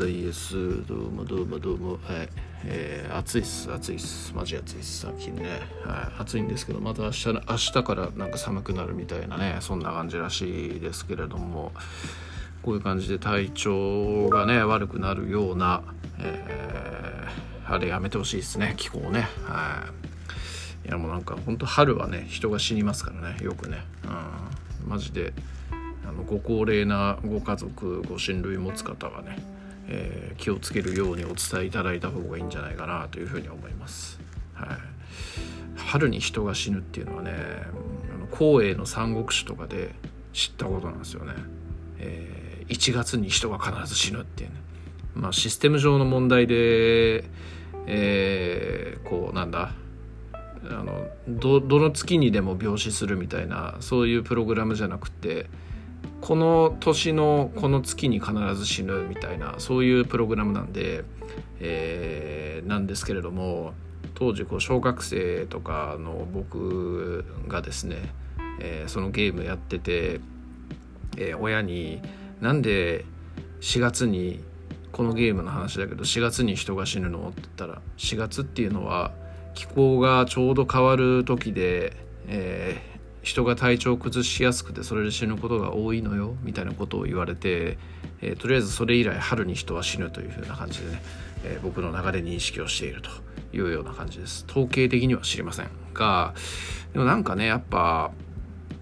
ザイエスどうもどうもどうも。はい。えー、暑いっす暑いっす。マジ暑いっす。最近ね、はい、暑いんですけどまた明日明日からなんか寒くなるみたいなねそんな感じらしいですけれども。こういう感じで体調がね悪くなるような、えー、あれやめてほしいですね。気候ね。はい。いやもうなんかほんと春はね人が死にますからね。よくね。うん。マジであのご高齢なご家族ご親類持つ方はね、えー、気をつけるようにお伝えいただいた方がいいんじゃないかなというふうに思います。はい、春に人が死ぬっていうのはね光栄の三国志とかで知ったことなんですよね。えー、1月に人が必ず死ぬっていうね。まあシステム上の問題で、えー、こうなんだあのどの月にでも病死するみたいなそういうプログラムじゃなくてこの年のこの月に必ず死ぬみたいなそういうプログラムなんで、えー、なんですけれども当時こう小学生とかの僕がですね、えー、そのゲームやってて、えー、親になんで4月にこのゲームの話だけど4月に人が死ぬの？って言ったら4月っていうのは気候がちょうど変わる時で、え人が体調を崩しやすくてそれで死ぬことが多いのよみたいなことを言われて、えー、とりあえずそれ以来春に人は死ぬというふうな感じでね、えー、僕の中で認識をしているというような感じです統計的には知りませんがでもなんかねやっぱ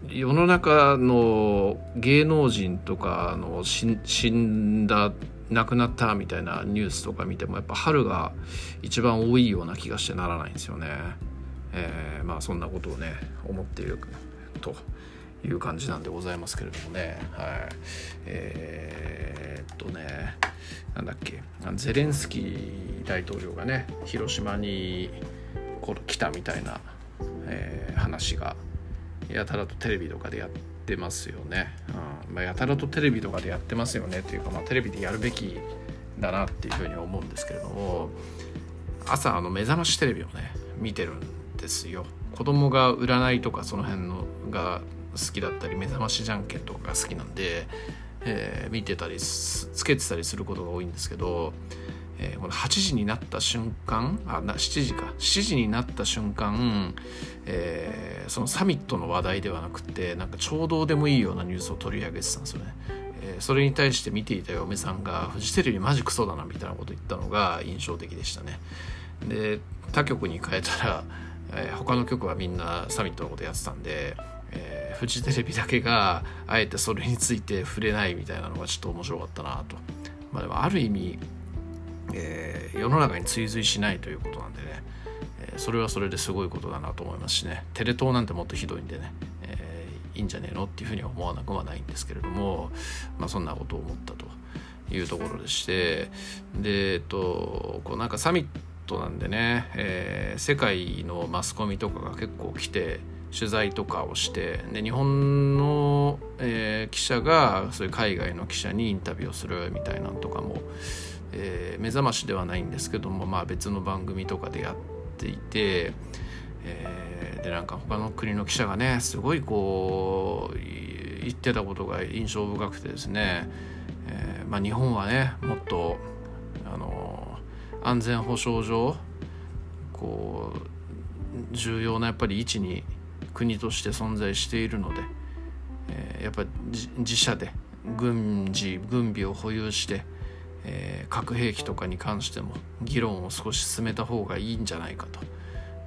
世の中の芸能人とかの死んだ亡くなったみたいなニュースとか見てもやっぱ春が一番多いような気がしてならないんですよね。えー、まあそんなことをね思っているという感じなんでございますけれどもね。はい。えー、っとねなんだっけ。ゼレンスキー大統領がね広島に来たみたいな、えー、話がやたらとテレビとかでやってますよね、うん。まあ、やたらとテレビとかでやってますよね。というか、まあ、テレビでやるべきだなっていうふうに思うんですけれども朝あの目覚ましテレビをね見てるんですよ子供が占いとかその辺のが好きだったり目覚ましじゃんけんとかが好きなんで、えー、見てたりつけてたりすることが多いんですけど、えー、この8時になった瞬間あな7時か7時になった瞬間、えー、そのサミットの話題ではなくてなんかちょうどでもいいようなニュースを取り上げてたんですよね。えそれに対して見ていた嫁さんがフジテレビマジクソだなみたいなこと言ったのが印象的でしたね。で他局に変えたらえー、他の局はみんなサミットのことやってたんで、えー、フジテレビだけがあえてそれについて触れないみたいなのがちょっと面白かったなと。まあ、でもある意味、えー、世の中に追随しないということなんでね、えー、それはそれですごいことだなと思いますしね。テレ東なんてもっとひどいんでね、えー、いいんじゃねえのっていうふうには思わなくはないんですけれども、まあ、そんなことを思ったというところでして。でえっとこうなんかサミットなんでね、えー、世界のマスコミとかが結構来て取材とかをしてで日本の、えー、記者がそういう海外の記者にインタビューをするみたいなのとかも、えー、目覚ましではないんですけども、まあ、別の番組とかでやっていて、えー、でなんか他の国の記者がねすごいこう言ってたことが印象深くてですね、えーまあ、日本はねもっと安全保障上こう重要なやっぱり位置に国として存在しているので、えー、やっぱり自社で軍事軍備を保有して、えー、核兵器とかに関しても議論を少し進めた方がいいんじゃないかと。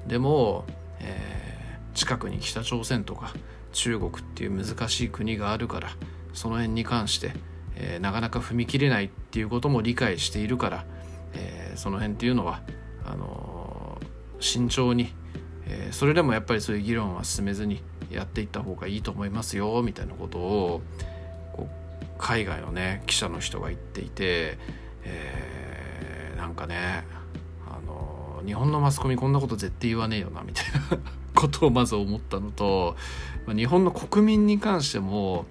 でも、えー、近くに北朝鮮とか中国っていう難しい国があるからその辺に関して、えー、なかなか踏み切れないっていうことも理解しているからえー、その辺っていうのはあのー、慎重に、えー、それでもやっぱりそういう議論は進めずにやっていった方がいいと思いますよみたいなことを海外のね記者の人が言っていて、えー、なんかねあの日本のマスコミこんなこと絶対言わねえよなみたいなことをまず思ったのと、日本の国民に関しても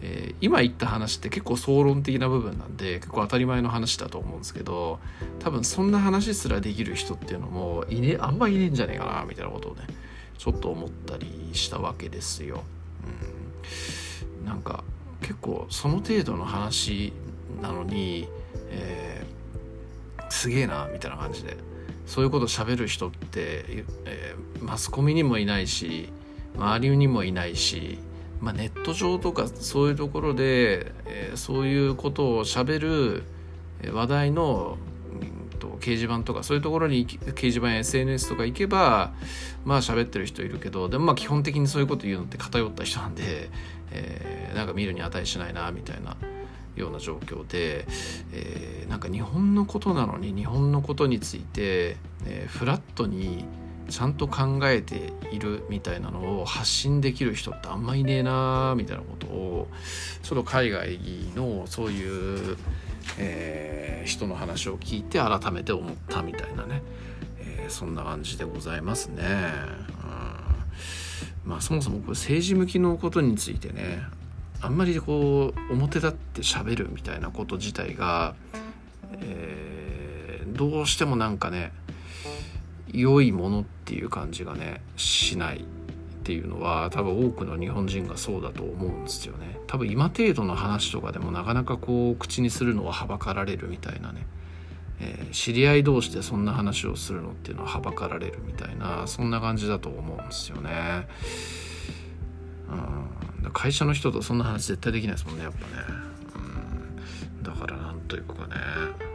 えー、今言った話って結構総論的な部分なんで結構当たり前の話だと思うんですけど多分そんな話すらできる人っていうのもいねあんまいねえんじゃねえかなみたいなことをねちょっと思ったりしたわけですよ。うん、なんか結構その程度の話なのに、えー、すげえなみたいな感じでそういうこと喋る人って、えー、マスコミにもいないし周りにもいないし、まあ、ネット上とかそういうところで、えー、そういうことを喋る話題のと掲示板とかそういうところに掲示板や SNS とか行けばまあ喋ってる人いるけどでもまあ基本的にそういうこと言うのって偏った人なんで、えー、なんか見るに値しないなみたいなような状況で、えー、なんか日本のことなのに日本のことについて、えー、フラットにちゃんと考えているみたいなのを発信できる人ってあんまいねえなみたいなことをちょっと海外のそういう、えー、人の話を聞いて改めて思ったみたいなね、えー、そんな感じでございますね。うん、まあそもそもこれ政治向きのことについてねあんまりこう表立って喋るみたいなこと自体が、えー、どうしてもなんかね良いものっていう感じがねしないっていうのは多分多くの日本人がそうだと思うんですよね。多分今程度の話とかでもなかなかこう口にするのははばかられるみたいなね、えー、知り合い同士でそんな話をするのっていうのははばかられるみたいなそんな感じだと思うんですよね。うん。会社の人とそんな話絶対できないですもんねやっぱね。うん。だからなんというかね。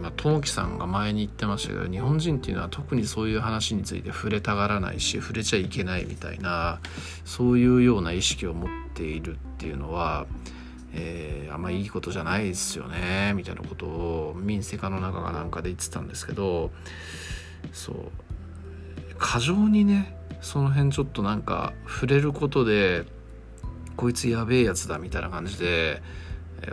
まあ、トモキさんが前に言ってましたけど日本人っていうのは特にそういう話について触れたがらないし触れちゃいけないみたいなそういうような意識を持っているっていうのは、えー、あんまいいことじゃないですよねみたいなことを民生化の中かなんかで言ってたんですけどそう過剰にねその辺ちょっとなんか触れることでこいつやべえやつだみたいな感じで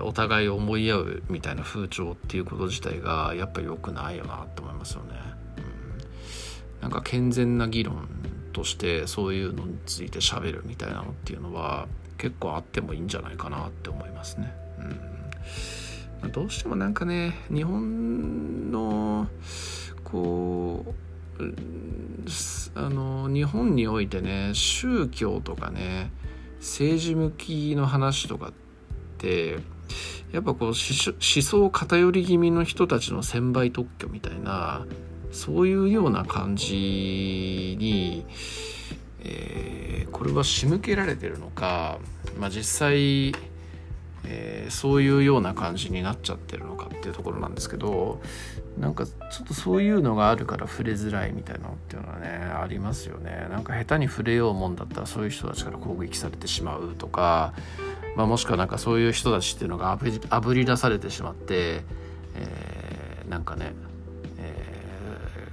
お互い思い合うみたいな風潮っていうこと自体がやっぱ良くないよなって思いますよね。うん、なんか健全な議論としてそういうのについて喋るみたいなのっていうのは結構あってもいいんじゃないかなって思いますね。うん、どうしてもなんかね日本のこうあの日本においてね宗教とかね政治向きの話とかってやっぱこう思想偏り気味の人たちの専売特許みたいなそういうような感じに、えー、これは仕向けられてるのか、まあ、実際、えー、そういうような感じになっちゃってるのかっていうところなんですけどなんかちょっとそういうのがあるから触れづらいみたいなのっていうのはねありますよね。なんか下手に触れようもんだったらそういう人たちから攻撃されてしまうとかまあ、もしくはなんかそういう人たちっていうのがあぶり出されてしまって、えー、なんかね、え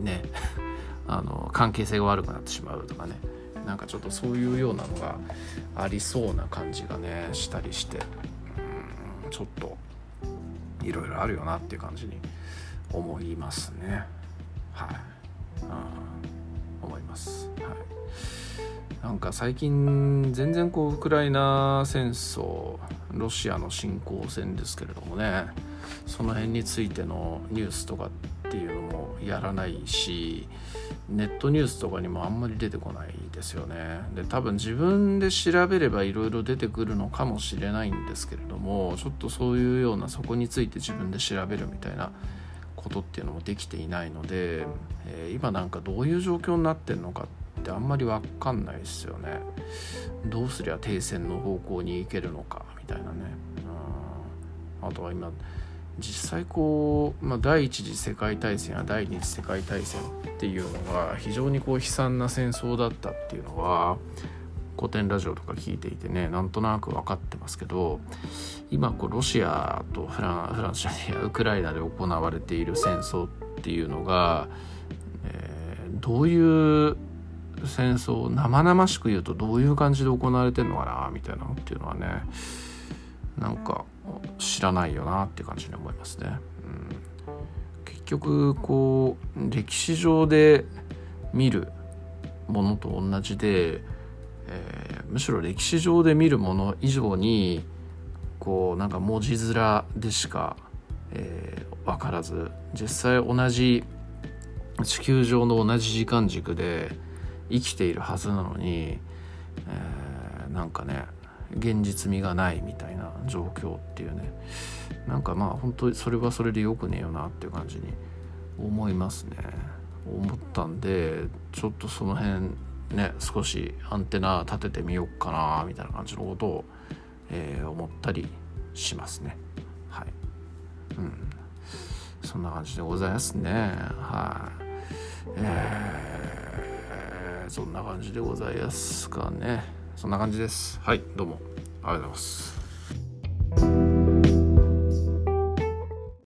ー、ね あの関係性が悪くなってしまうとかね。なんかちょっとそういうようなのがありそうな感じがねしたりしてうんちょっといろいろあるよなっていう感じに思いますね。はい、うん、思います。はい。なんか最近全然こうウクライナ戦争ロシアの侵攻戦ですけれどもねその辺についてのニュースとかってていうのもやらないしネットニュースとかにもあんまり出てこないですよね。で多分自分で調べればいろいろ出てくるのかもしれないんですけれどもちょっとそういうようなそこについて自分で調べるみたいなことっていうのもできていないので、えー、今なんかどういう状況になってるのかってあんまり分かんないですよね。どうすりゃ停戦の方向に行けるのかみたいなね。うん。あとは今実際こう、まあ、第一次世界大戦や第二次世界大戦っていうのが非常にこう悲惨な戦争だったっていうのは古典ラジオとか聞いていてねなんとなく分かってますけど今こうロシアとフランフランスじゃねえやウクライナで行われている戦争っていうのが、えー、どういう戦争生々しく言うとどういう感じで行われてんのかなみたいなのっていうのはねなんか知らないよなって感じに思いますね。うん、結局こう歴史上で見るものと同じで、えー、むしろ歴史上で見るもの以上にこうなんか文字面でしか、えー、分からず実際同じ地球上の同じ時間軸で生きているはずなのに、えー、なんかね現実味がないみたいな状況っていうね。なんかまあ本当にそれはそれでよくねえよなっていう感じに思いますね。思ったんでちょっとその辺ね少しアンテナ立ててみようかなみたいな感じのことを、えー、思ったりしますね。はい。うん。そんな感じでございますね。はい。えー、そんな感じでございますかね。そんな感じです。はいどうも。ありがとうございます。